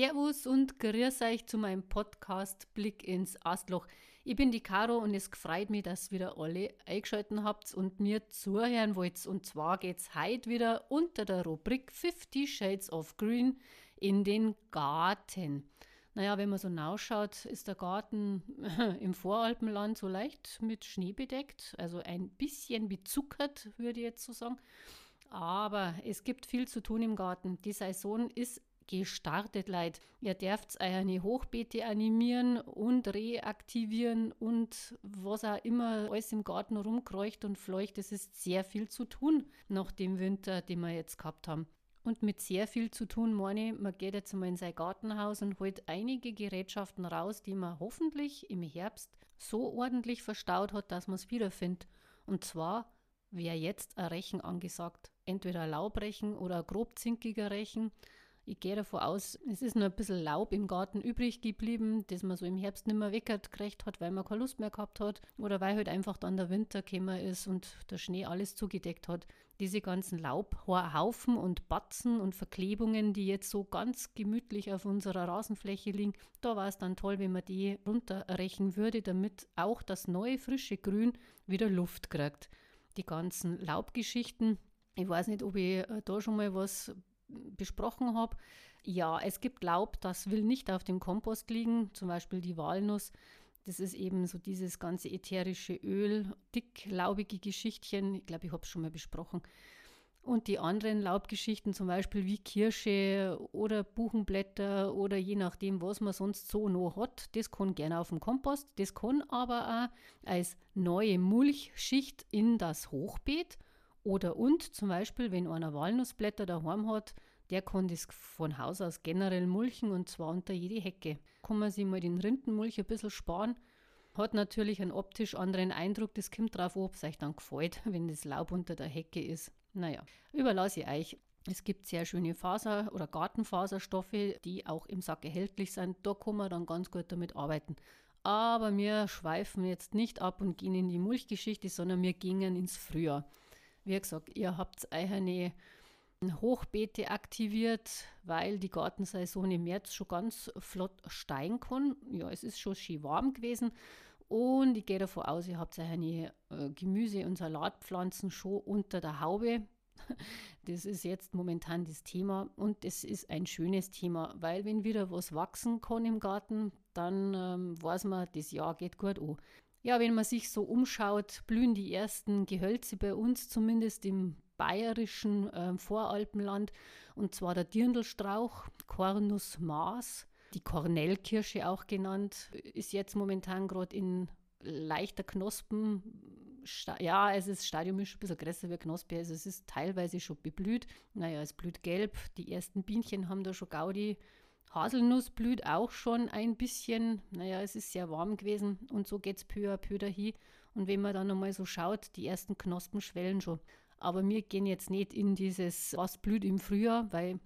Servus und grüß euch zu meinem Podcast Blick ins Astloch. Ich bin die Caro und es freut mich, dass wieder alle eingeschaltet habt und mir zuhören wollt. Und zwar geht es heute wieder unter der Rubrik 50 Shades of Green in den Garten. Naja, wenn man so nachschaut, ist der Garten im Voralpenland so leicht mit Schnee bedeckt, also ein bisschen bezuckert, würde ich jetzt so sagen. Aber es gibt viel zu tun im Garten. Die Saison ist gestartet, Leid. Ihr dürft eine Hochbeete animieren und reaktivieren und was auch immer alles im Garten rumkreucht und fleucht. Es ist sehr viel zu tun nach dem Winter, den wir jetzt gehabt haben. Und mit sehr viel zu tun, meine man geht jetzt mal in sein Gartenhaus und holt einige Gerätschaften raus, die man hoffentlich im Herbst so ordentlich verstaut hat, dass man es wiederfindet. Und zwar wäre jetzt ein Rechen angesagt. Entweder ein Laubrechen oder ein grobzinkiger Rechen. Ich gehe davon aus, es ist noch ein bisschen Laub im Garten übrig geblieben, das man so im Herbst nicht mehr weggekriegt hat, weil man keine Lust mehr gehabt hat oder weil halt einfach dann der Winter gekommen ist und der Schnee alles zugedeckt hat. Diese ganzen Laubhaufen und Batzen und Verklebungen, die jetzt so ganz gemütlich auf unserer Rasenfläche liegen, da war es dann toll, wenn man die runterrechen würde, damit auch das neue frische Grün wieder Luft kriegt. Die ganzen Laubgeschichten, ich weiß nicht, ob ich äh, da schon mal was besprochen habe. Ja, es gibt Laub, das will nicht auf dem Kompost liegen, zum Beispiel die Walnuss. Das ist eben so dieses ganze ätherische Öl, dicklaubige Geschichtchen. Ich glaube, ich habe es schon mal besprochen. Und die anderen Laubgeschichten, zum Beispiel wie Kirsche oder Buchenblätter oder je nachdem, was man sonst so noch hat, das kann gerne auf dem Kompost. Das kann aber auch als neue Mulchschicht in das Hochbeet oder und zum Beispiel, wenn einer Walnussblätter daheim hat, der kann das von Haus aus generell mulchen und zwar unter jede Hecke. Kann man sich mal den Rindenmulch ein bisschen sparen. Hat natürlich einen optisch anderen Eindruck. Das kommt drauf ob es euch dann gefällt, wenn das Laub unter der Hecke ist. Naja, überlasse ich euch. Es gibt sehr schöne Faser- oder Gartenfaserstoffe, die auch im Sack erhältlich sind. Da kann man dann ganz gut damit arbeiten. Aber wir schweifen jetzt nicht ab und gehen in die Mulchgeschichte, sondern wir gingen ins Frühjahr. Wie gesagt, ihr habt eine Hochbeete aktiviert, weil die Gartensaison im März schon ganz flott steigen kann. Ja, es ist schon schön warm gewesen. Und ich gehe davon aus, ihr habt eine äh, Gemüse- und Salatpflanzen schon unter der Haube. Das ist jetzt momentan das Thema und es ist ein schönes Thema, weil wenn wieder was wachsen kann im Garten, dann ähm, weiß man, das Jahr geht gut an. Ja, wenn man sich so umschaut, blühen die ersten Gehölze bei uns, zumindest im bayerischen äh, Voralpenland, und zwar der Dirndlstrauch, Cornus Maas, die Kornellkirsche auch genannt, ist jetzt momentan gerade in leichter Knospen. Ja, es ist Stadium ist ein bisschen größer wie Knospe, also es ist teilweise schon beblüht. Naja, es blüht gelb, die ersten Bienchen haben da schon Gaudi Haselnuss blüht auch schon ein bisschen. Naja, es ist sehr warm gewesen und so geht es peu à peu dahin. Und wenn man dann nochmal so schaut, die ersten Knospen schwellen schon. Aber wir gehen jetzt nicht in dieses, was blüht im Frühjahr, weil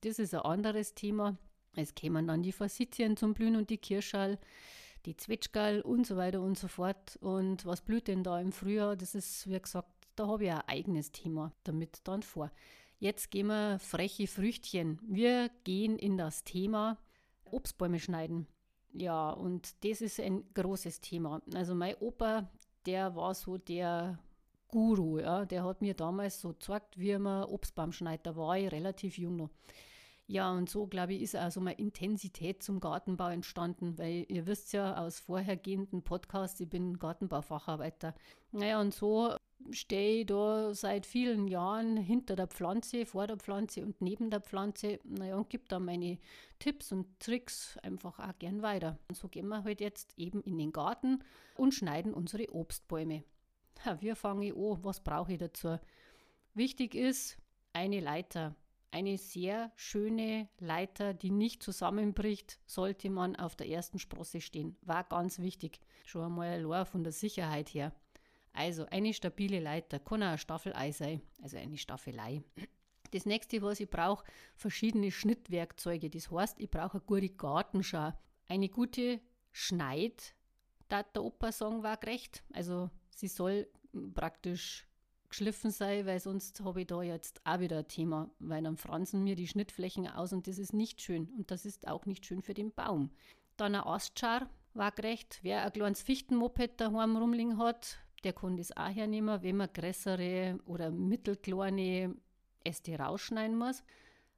das ist ein anderes Thema. Es kämen dann die Forsythien zum Blühen und die Kirschall, die Zwetschgall und so weiter und so fort. Und was blüht denn da im Frühjahr? Das ist, wie gesagt, da habe ich ein eigenes Thema damit dann vor. Jetzt gehen wir freche Früchtchen. Wir gehen in das Thema Obstbäume schneiden. Ja, und das ist ein großes Thema. Also mein Opa, der war so der Guru, ja, der hat mir damals so gezeigt, wie man Obstbaum schneidet. Da war ich relativ jung noch. Ja, und so, glaube ich, ist auch so meine Intensität zum Gartenbau entstanden, weil ihr wisst ja aus vorhergehenden Podcasts, ich bin Gartenbaufacharbeiter. Naja, und so stehe ich da seit vielen Jahren hinter der Pflanze, vor der Pflanze und neben der Pflanze. Naja, und gebe da meine Tipps und Tricks einfach auch gern weiter. Und so gehen wir halt jetzt eben in den Garten und schneiden unsere Obstbäume. Ja, wie fange ich an? Was brauche ich dazu? Wichtig ist eine Leiter. Eine sehr schöne Leiter, die nicht zusammenbricht, sollte man auf der ersten Sprosse stehen. War ganz wichtig. Schon einmal ein von der Sicherheit her. Also eine stabile Leiter, kann auch ein Staffelei sein, also eine Staffelei. Das nächste, was ich brauche, verschiedene Schnittwerkzeuge. Das heißt, ich brauche eine gute Gartenschau. Eine gute Schneid, da der Opa sagen, war gerecht. Also sie soll praktisch geschliffen sein, weil sonst habe ich da jetzt auch wieder ein Thema, weil dann fransen mir die Schnittflächen aus und das ist nicht schön und das ist auch nicht schön für den Baum. Dann ein Astschar war gerecht. Wer ein kleines Fichtenmoped daheim rumliegen hat, der kann das auch hernehmen, wenn man größere oder mittelkleine Äste rausschneiden muss.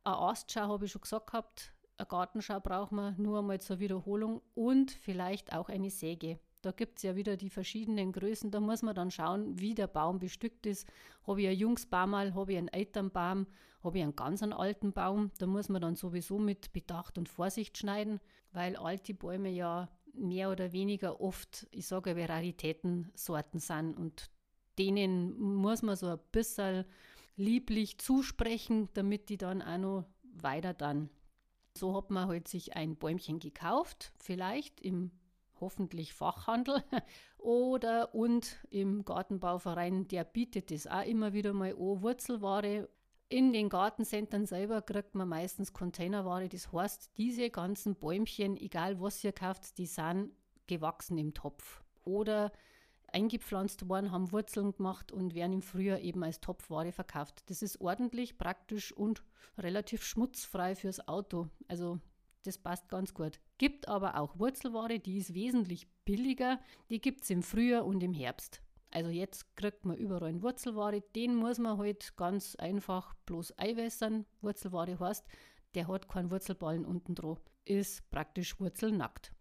Eine Astschau habe ich schon gesagt gehabt, eine Gartenschau braucht man nur einmal zur Wiederholung und vielleicht auch eine Säge. Da gibt es ja wieder die verschiedenen Größen. Da muss man dann schauen, wie der Baum bestückt ist. Habe ich ein Jungsbaum, habe ich einen Elternbaum, habe ich einen ganz alten Baum. Da muss man dann sowieso mit Bedacht und Vorsicht schneiden, weil alte Bäume ja mehr oder weniger oft, ich sage, Raritätensorten sind und denen muss man so ein bisschen lieblich zusprechen, damit die dann auch noch weiter dann. So hat man halt sich ein Bäumchen gekauft, vielleicht im hoffentlich Fachhandel oder und im Gartenbauverein, der bietet das auch immer wieder mal an, Wurzelware. In den Gartencentern selber kriegt man meistens Containerware. Das heißt, diese ganzen Bäumchen, egal was ihr kauft, die sind gewachsen im Topf. Oder eingepflanzt worden, haben Wurzeln gemacht und werden im Frühjahr eben als Topfware verkauft. Das ist ordentlich, praktisch und relativ schmutzfrei fürs Auto. Also das passt ganz gut. Gibt aber auch Wurzelware, die ist wesentlich billiger. Die gibt es im Frühjahr und im Herbst. Also jetzt kriegt man überall eine Wurzelware. Den muss man halt ganz einfach bloß einwässern. Wurzelware heißt, der hat keinen Wurzelballen unten dran. Ist praktisch wurzelnackt.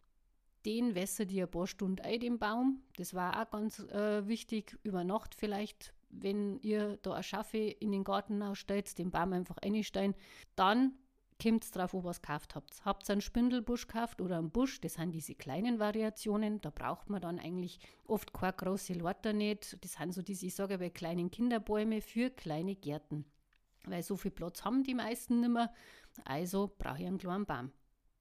Den wässert ihr ein paar Stunden ein, den Baum. Das war auch ganz äh, wichtig. Über Nacht vielleicht, wenn ihr da eine Schaffe in den Garten ausstellt, den Baum einfach einstellen. Dann kommt es drauf, ihr was gekauft habt. Habt ihr einen Spindelbusch gekauft oder einen Busch? Das sind diese kleinen Variationen. Da braucht man dann eigentlich oft keine große Lorter nicht. Das sind so diese, ich sage bei kleinen Kinderbäume für kleine Gärten. Weil so viel Platz haben die meisten nicht mehr. Also brauche ich einen kleinen Baum.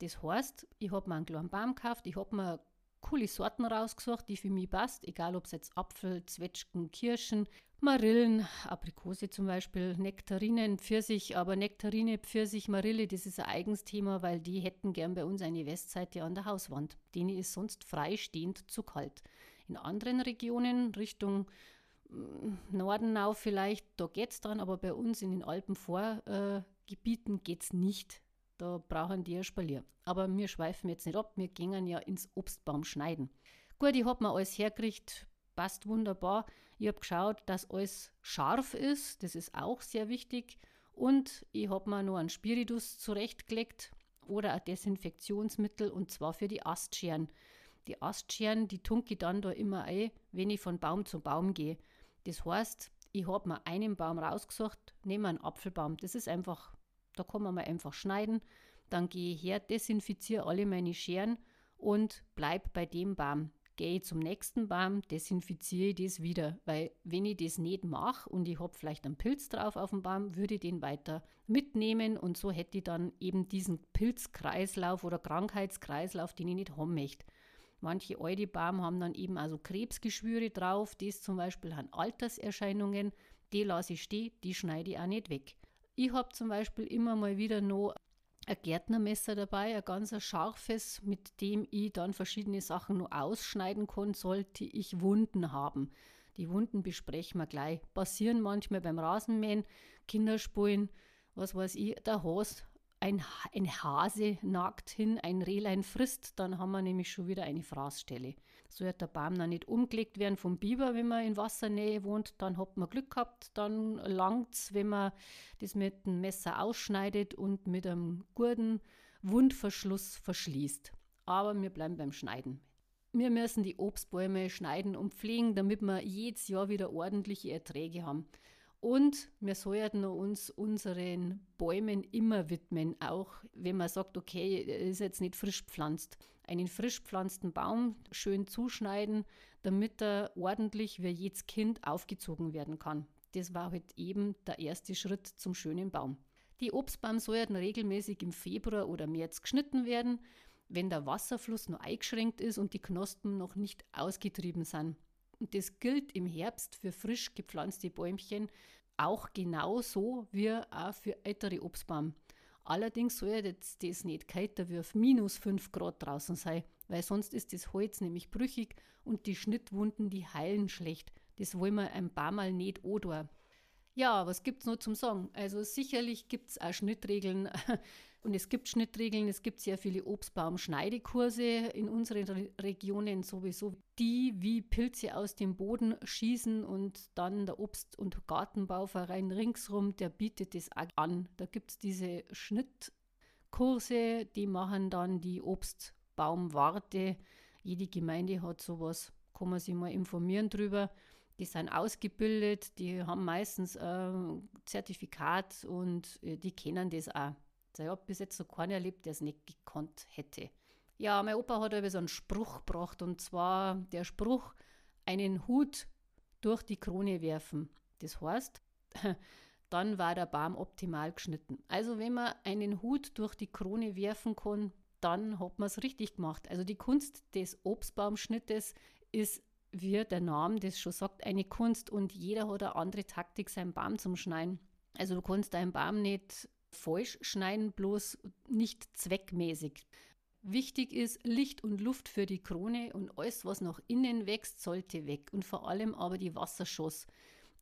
Das heißt, ich habe mir einen kleinen Baum gekauft, ich habe mir coole Sorten rausgesucht, die für mich passt, egal ob es jetzt Apfel, Zwetschgen, Kirschen, Marillen, Aprikose zum Beispiel, Nektarinen, Pfirsich, aber Nektarine, Pfirsich, Marille, das ist ein eigens Thema, weil die hätten gern bei uns eine Westseite an der Hauswand. Denen ist sonst freistehend zu kalt. In anderen Regionen, Richtung mm, Norden auf vielleicht, da geht es dann, aber bei uns in den Alpenvorgebieten äh, geht es nicht. Da brauchen die ein Spalier. Aber wir schweifen jetzt nicht ab, wir gehen ja ins Obstbaum schneiden. Gut, ich habe mir alles hergekriegt, passt wunderbar. Ich habe geschaut, dass alles scharf ist, das ist auch sehr wichtig. Und ich habe mir noch einen Spiritus zurechtgelegt oder ein Desinfektionsmittel und zwar für die Astscheren. Die Astscheren, die tunke ich dann da immer ein, wenn ich von Baum zu Baum gehe. Das heißt, ich habe mir einen Baum rausgesucht, nehme einen Apfelbaum. Das ist einfach da kann man mal einfach schneiden. Dann gehe ich her, desinfiziere alle meine Scheren und bleibe bei dem Baum. Gehe ich zum nächsten Baum, desinfiziere ich das wieder. Weil wenn ich das nicht mache und ich habe vielleicht einen Pilz drauf auf dem Baum, würde ich den weiter mitnehmen und so hätte ich dann eben diesen Pilzkreislauf oder Krankheitskreislauf, den ich nicht haben möchte. Manche alte Baum haben dann eben also Krebsgeschwüre drauf, das zum Beispiel an Alterserscheinungen, die lasse ich stehen, die schneide ich auch nicht weg. Ich habe zum Beispiel immer mal wieder noch ein Gärtnermesser dabei, ein ganz scharfes, mit dem ich dann verschiedene Sachen noch ausschneiden kann, sollte ich Wunden haben. Die Wunden besprechen wir gleich. Passieren manchmal beim Rasenmähen, Kinderspulen, was weiß ich, der Hase ein, ein Hase nagt hin, ein Rehlein frisst, dann haben wir nämlich schon wieder eine Fraßstelle. So wird der Baum dann nicht umgelegt werden vom Biber, wenn man in Wassernähe wohnt, dann hat man Glück gehabt, dann langt es, wenn man das mit dem Messer ausschneidet und mit einem guten Wundverschluss verschließt. Aber wir bleiben beim Schneiden. Wir müssen die Obstbäume schneiden und pflegen, damit wir jedes Jahr wieder ordentliche Erträge haben. Und wir sollten uns unseren Bäumen immer widmen, auch wenn man sagt, okay, ist jetzt nicht frisch pflanzt. Einen frisch pflanzten Baum schön zuschneiden, damit er ordentlich wie jedes Kind aufgezogen werden kann. Das war halt eben der erste Schritt zum schönen Baum. Die Obstbaum sollten regelmäßig im Februar oder März geschnitten werden, wenn der Wasserfluss noch eingeschränkt ist und die Knospen noch nicht ausgetrieben sind. Und das gilt im Herbst für frisch gepflanzte Bäumchen auch genauso wie auch für ältere Obstbaum. Allerdings soll jetzt das nicht kälter wie auf minus 5 Grad draußen sein, weil sonst ist das Holz nämlich brüchig und die Schnittwunden, die heilen schlecht. Das wollen wir ein paar Mal nicht oder. Ja, was gibt es noch zum Sagen? Also sicherlich gibt es auch Schnittregeln und es gibt Schnittregeln, es gibt sehr viele Obstbaumschneidekurse in unseren Re Regionen sowieso, die wie Pilze aus dem Boden schießen und dann der Obst- und Gartenbauverein ringsrum, der bietet das auch an. Da gibt es diese Schnittkurse, die machen dann die Obstbaumwarte. Jede Gemeinde hat sowas, kann man sich mal informieren drüber die sind ausgebildet, die haben meistens ein Zertifikat und äh, die kennen das auch. Ich habe bis jetzt so keiner erlebt, der es nicht gekonnt hätte. Ja, mein Opa hat aber so einen Spruch gebracht und zwar der Spruch, einen Hut durch die Krone werfen. Das heißt, dann war der Baum optimal geschnitten. Also wenn man einen Hut durch die Krone werfen kann, dann hat man es richtig gemacht. Also die Kunst des Obstbaumschnittes ist wie der Name das schon sagt, eine Kunst und jeder hat eine andere Taktik, seinen Baum zum Schneiden. Also du kannst deinen Baum nicht falsch schneiden, bloß nicht zweckmäßig. Wichtig ist Licht und Luft für die Krone und alles, was nach innen wächst, sollte weg. Und vor allem aber die Wasserschoss.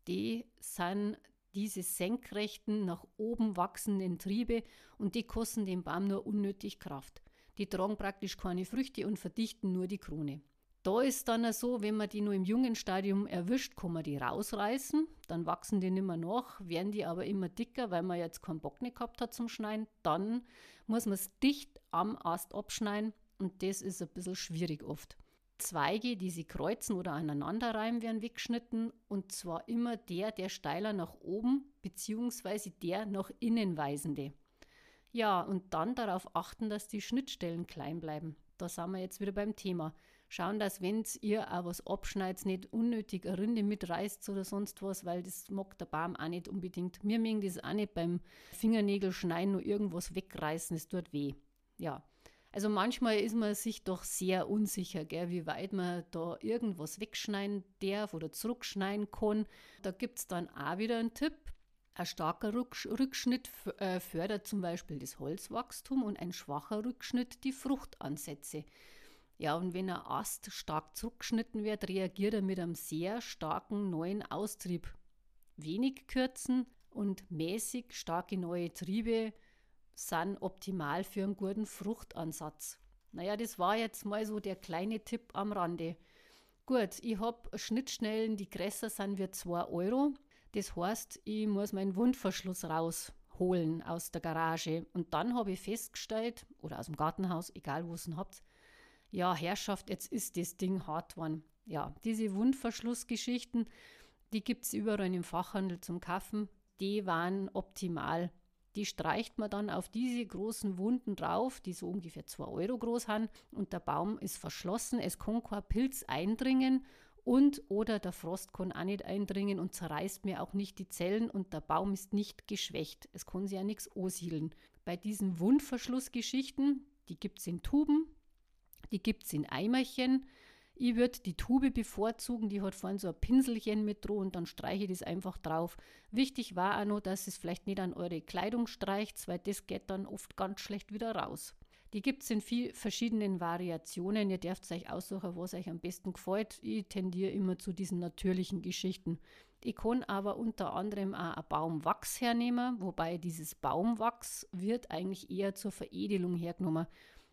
Die sind diese senkrechten, nach oben wachsenden Triebe und die kosten dem Baum nur unnötig Kraft. Die tragen praktisch keine Früchte und verdichten nur die Krone. Da ist dann so, wenn man die nur im jungen Stadium erwischt, kann man die rausreißen. Dann wachsen die nicht mehr nach, werden die aber immer dicker, weil man jetzt keinen Bock nicht gehabt hat zum Schneiden. Dann muss man es dicht am Ast abschneiden und das ist ein bisschen schwierig oft. Zweige, die sie kreuzen oder aneinanderreimen, werden weggeschnitten und zwar immer der, der steiler nach oben bzw. der nach innen weisende. Ja, und dann darauf achten, dass die Schnittstellen klein bleiben. Da sind wir jetzt wieder beim Thema schauen, dass wenn ihr auch was abschneidet, nicht unnötig eine Rinde mitreißt oder sonst was, weil das mag der Baum auch nicht unbedingt. Mir mögen das auch nicht beim Fingernägel schneiden nur irgendwas wegreißen, es tut weh. Ja. Also manchmal ist man sich doch sehr unsicher, gell, wie weit man da irgendwas wegschneiden darf oder zurückschneiden kann. Da gibt es dann auch wieder einen Tipp. Ein starker Rückschnitt äh, fördert zum Beispiel das Holzwachstum und ein schwacher Rückschnitt die Fruchtansätze. Ja, und wenn ein Ast stark zurückgeschnitten wird, reagiert er mit einem sehr starken neuen Austrieb. Wenig kürzen und mäßig starke neue Triebe sind optimal für einen guten Fruchtansatz. Naja, das war jetzt mal so der kleine Tipp am Rande. Gut, ich habe Schnittschnellen, die größer sind wie 2 Euro. Das heißt, ich muss meinen Wundverschluss rausholen aus der Garage. Und dann habe ich festgestellt, oder aus dem Gartenhaus, egal wo es habt, ja, Herrschaft, jetzt ist das Ding hart geworden. Ja, diese Wundverschlussgeschichten, die gibt es überall im Fachhandel zum Kaufen, die waren optimal. Die streicht man dann auf diese großen Wunden drauf, die so ungefähr 2 Euro groß sind, und der Baum ist verschlossen, es kann kein Pilz eindringen und oder der Frost kann auch nicht eindringen und zerreißt mir auch nicht die Zellen und der Baum ist nicht geschwächt. Es kann sich ja nichts ansiedeln. Bei diesen Wundverschlussgeschichten, die gibt es in Tuben, die gibt es in Eimerchen. Ich würde die Tube bevorzugen, die hat vorne so ein Pinselchen mit dran und dann streiche ich das einfach drauf. Wichtig war auch noch, dass es vielleicht nicht an eure Kleidung streicht, weil das geht dann oft ganz schlecht wieder raus. Die gibt es in vielen verschiedenen Variationen. Ihr dürft euch aussuchen, was euch am besten gefällt. Ich tendiere immer zu diesen natürlichen Geschichten. Ich kann aber unter anderem auch ein Baumwachs hernehmen, wobei dieses Baumwachs wird eigentlich eher zur Veredelung hergenommen.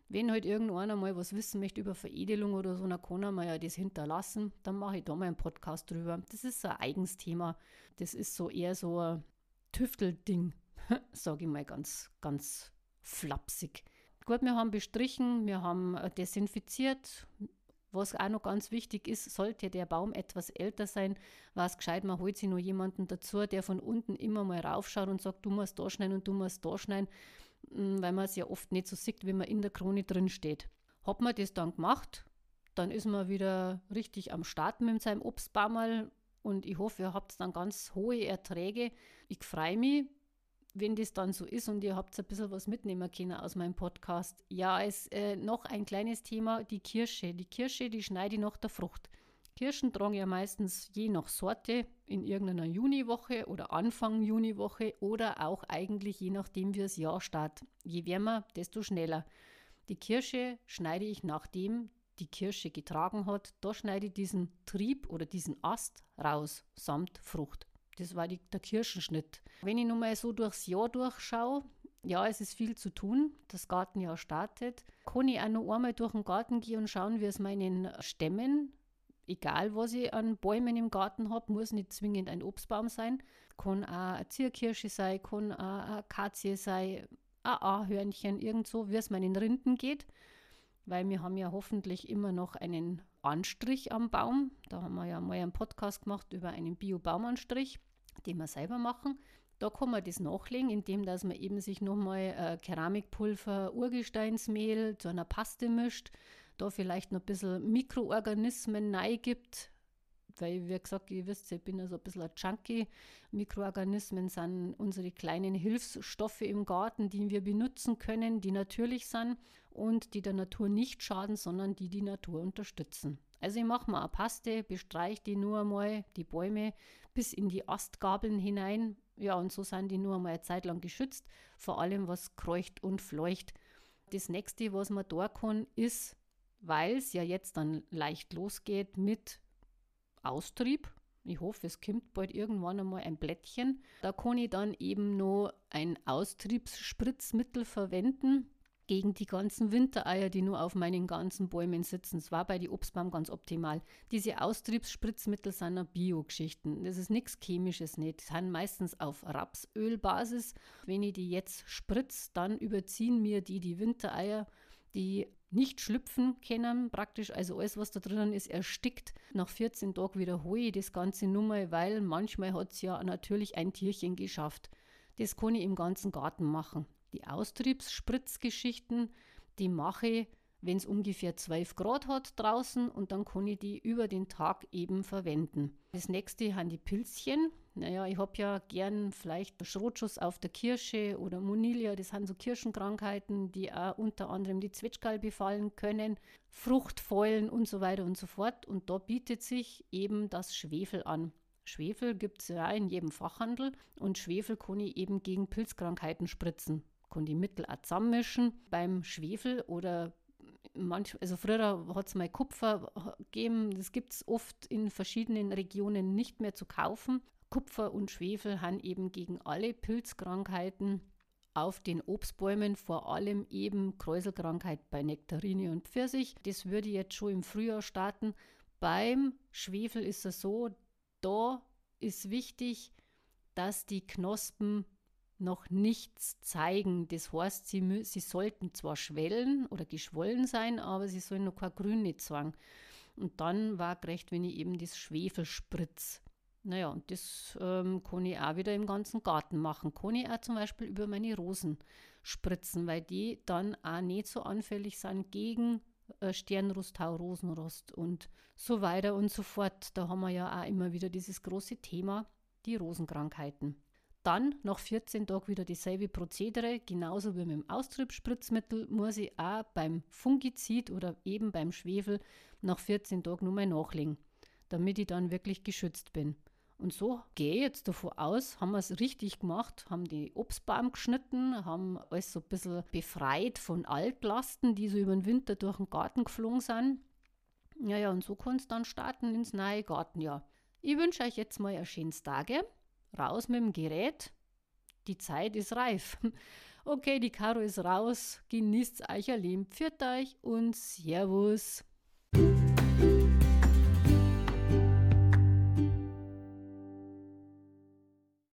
Wenn halt irgendeiner mal was wissen möchte über Veredelung oder so, dann kann er mir ja das hinterlassen. Dann mache ich da mal einen Podcast drüber. Das ist so ein eigens Thema. Das ist so eher so ein Tüftelding, sage ich mal ganz, ganz flapsig. Gut, wir haben bestrichen, wir haben desinfiziert. Was auch noch ganz wichtig ist, sollte der Baum etwas älter sein, war es gescheit, man holt sich noch jemanden dazu, der von unten immer mal raufschaut und sagt, du musst da schneiden und du musst da schneiden Mm, weil man es ja oft nicht so sieht, wenn man in der Krone drin steht. Hat man das dann gemacht, dann ist man wieder richtig am Start mit seinem Obstbaumal und ich hoffe, ihr habt dann ganz hohe Erträge. Ich freue mich, wenn das dann so ist und ihr habt ein bisschen was mitnehmen können aus meinem Podcast. Ja, es äh, noch ein kleines Thema, die Kirsche. Die Kirsche, die schneide ich nach der Frucht. Kirschen tragen ja meistens je nach Sorte in irgendeiner Juniwoche oder Anfang Juniwoche oder auch eigentlich je nachdem, wie das Jahr startet. Je wärmer, desto schneller. Die Kirsche schneide ich, nachdem die Kirsche getragen hat, da schneide ich diesen Trieb oder diesen Ast raus, samt Frucht. Das war die, der Kirschenschnitt. Wenn ich nun mal so durchs Jahr durchschaue, ja, es ist viel zu tun. Das Gartenjahr startet. Kann ich auch noch einmal durch den Garten gehen und schauen, wie es meinen Stämmen, egal was ich an Bäumen im Garten habe, muss nicht zwingend ein Obstbaum sein. Kann auch eine Zierkirsche sein, kann auch eine Akazie sein, ein Ahörnchen, irgend so, wie es meinen Rinden geht. Weil wir haben ja hoffentlich immer noch einen Anstrich am Baum. Da haben wir ja mal einen Podcast gemacht über einen Bio-Baumanstrich, den wir selber machen. Da kann man das nachlegen, indem dass man eben sich nochmal äh, Keramikpulver, Urgesteinsmehl zu einer Paste mischt, da vielleicht noch ein bisschen Mikroorganismen gibt, weil, wie gesagt, ihr wisst, ich bin ja so ein bisschen ein Junkie. Mikroorganismen sind unsere kleinen Hilfsstoffe im Garten, die wir benutzen können, die natürlich sind und die der Natur nicht schaden, sondern die die Natur unterstützen. Also ich mache mal eine Paste, bestreiche die nur einmal, die Bäume, bis in die Astgabeln hinein. Ja, und so sind die nur einmal eine Zeit lang geschützt, vor allem was kreucht und fleucht. Das nächste, was man da kann, ist, weil es ja jetzt dann leicht losgeht mit Austrieb. Ich hoffe, es kommt bald irgendwann einmal ein Blättchen. Da kann ich dann eben noch ein Austriebsspritzmittel verwenden gegen die ganzen Wintereier, die nur auf meinen ganzen Bäumen sitzen. Das war bei den Obstbaum ganz optimal. Diese Austriebsspritzmittel sind Bio-Geschichten. Das ist nichts Chemisches nicht. Die sind meistens auf Rapsölbasis. Wenn ich die jetzt spritze, dann überziehen mir die die Wintereier, die nicht schlüpfen können, praktisch. Also alles, was da drinnen ist, erstickt. Nach 14 Tagen wiederhole ich das Ganze nur mal, weil manchmal hat es ja natürlich ein Tierchen geschafft. Das kann ich im ganzen Garten machen. Die Austriebsspritzgeschichten, die mache ich, wenn es ungefähr 12 Grad hat draußen und dann kann ich die über den Tag eben verwenden. Das nächste sind die Pilzchen. Naja, ich habe ja gern vielleicht Schrotschuss auf der Kirsche oder Monilia, das sind so Kirschenkrankheiten, die auch unter anderem die Zwetschgall befallen können, Fruchtfäulen und so weiter und so fort. Und da bietet sich eben das Schwefel an. Schwefel gibt es ja in jedem Fachhandel und Schwefel kann ich eben gegen Pilzkrankheiten spritzen. Kann die Mittel auch zusammenmischen beim Schwefel oder manch, also früher hat es mal Kupfer gegeben, das gibt es oft in verschiedenen Regionen nicht mehr zu kaufen. Kupfer und Schwefel haben eben gegen alle Pilzkrankheiten auf den Obstbäumen, vor allem eben Kräuselkrankheit bei Nektarine und Pfirsich. Das würde jetzt schon im Frühjahr starten. Beim Schwefel ist es so, da ist wichtig, dass die Knospen noch nichts zeigen. Das heißt, sie, sie sollten zwar schwellen oder geschwollen sein, aber sie sollen noch kein Grün nicht zeigen. Und dann war gerecht, wenn ich eben das Schwefel spritze. Naja, und das ähm, kann ich auch wieder im ganzen Garten machen. Kann ich auch zum Beispiel über meine Rosen spritzen, weil die dann auch nicht so anfällig sind gegen äh, Sternrosttau, Rosenrost und so weiter und so fort. Da haben wir ja auch immer wieder dieses große Thema, die Rosenkrankheiten. Dann nach 14 Tagen wieder dieselbe Prozedere, genauso wie mit dem Austriebsspritzmittel, muss ich auch beim Fungizid oder eben beim Schwefel nach 14 Tagen nur mal nachlegen, damit ich dann wirklich geschützt bin. Und so gehe ich jetzt davon aus, haben wir es richtig gemacht, haben die Obstbaum geschnitten, haben alles so ein bisschen befreit von Altlasten, die so über den Winter durch den Garten geflogen sind. Ja, ja, und so kann es dann starten ins neue Gartenjahr. Ich wünsche euch jetzt mal ein schönes Tage. Raus mit dem Gerät. Die Zeit ist reif. Okay, die Karo ist raus. Genießt euch ihr Leben. Pfiat euch und Servus.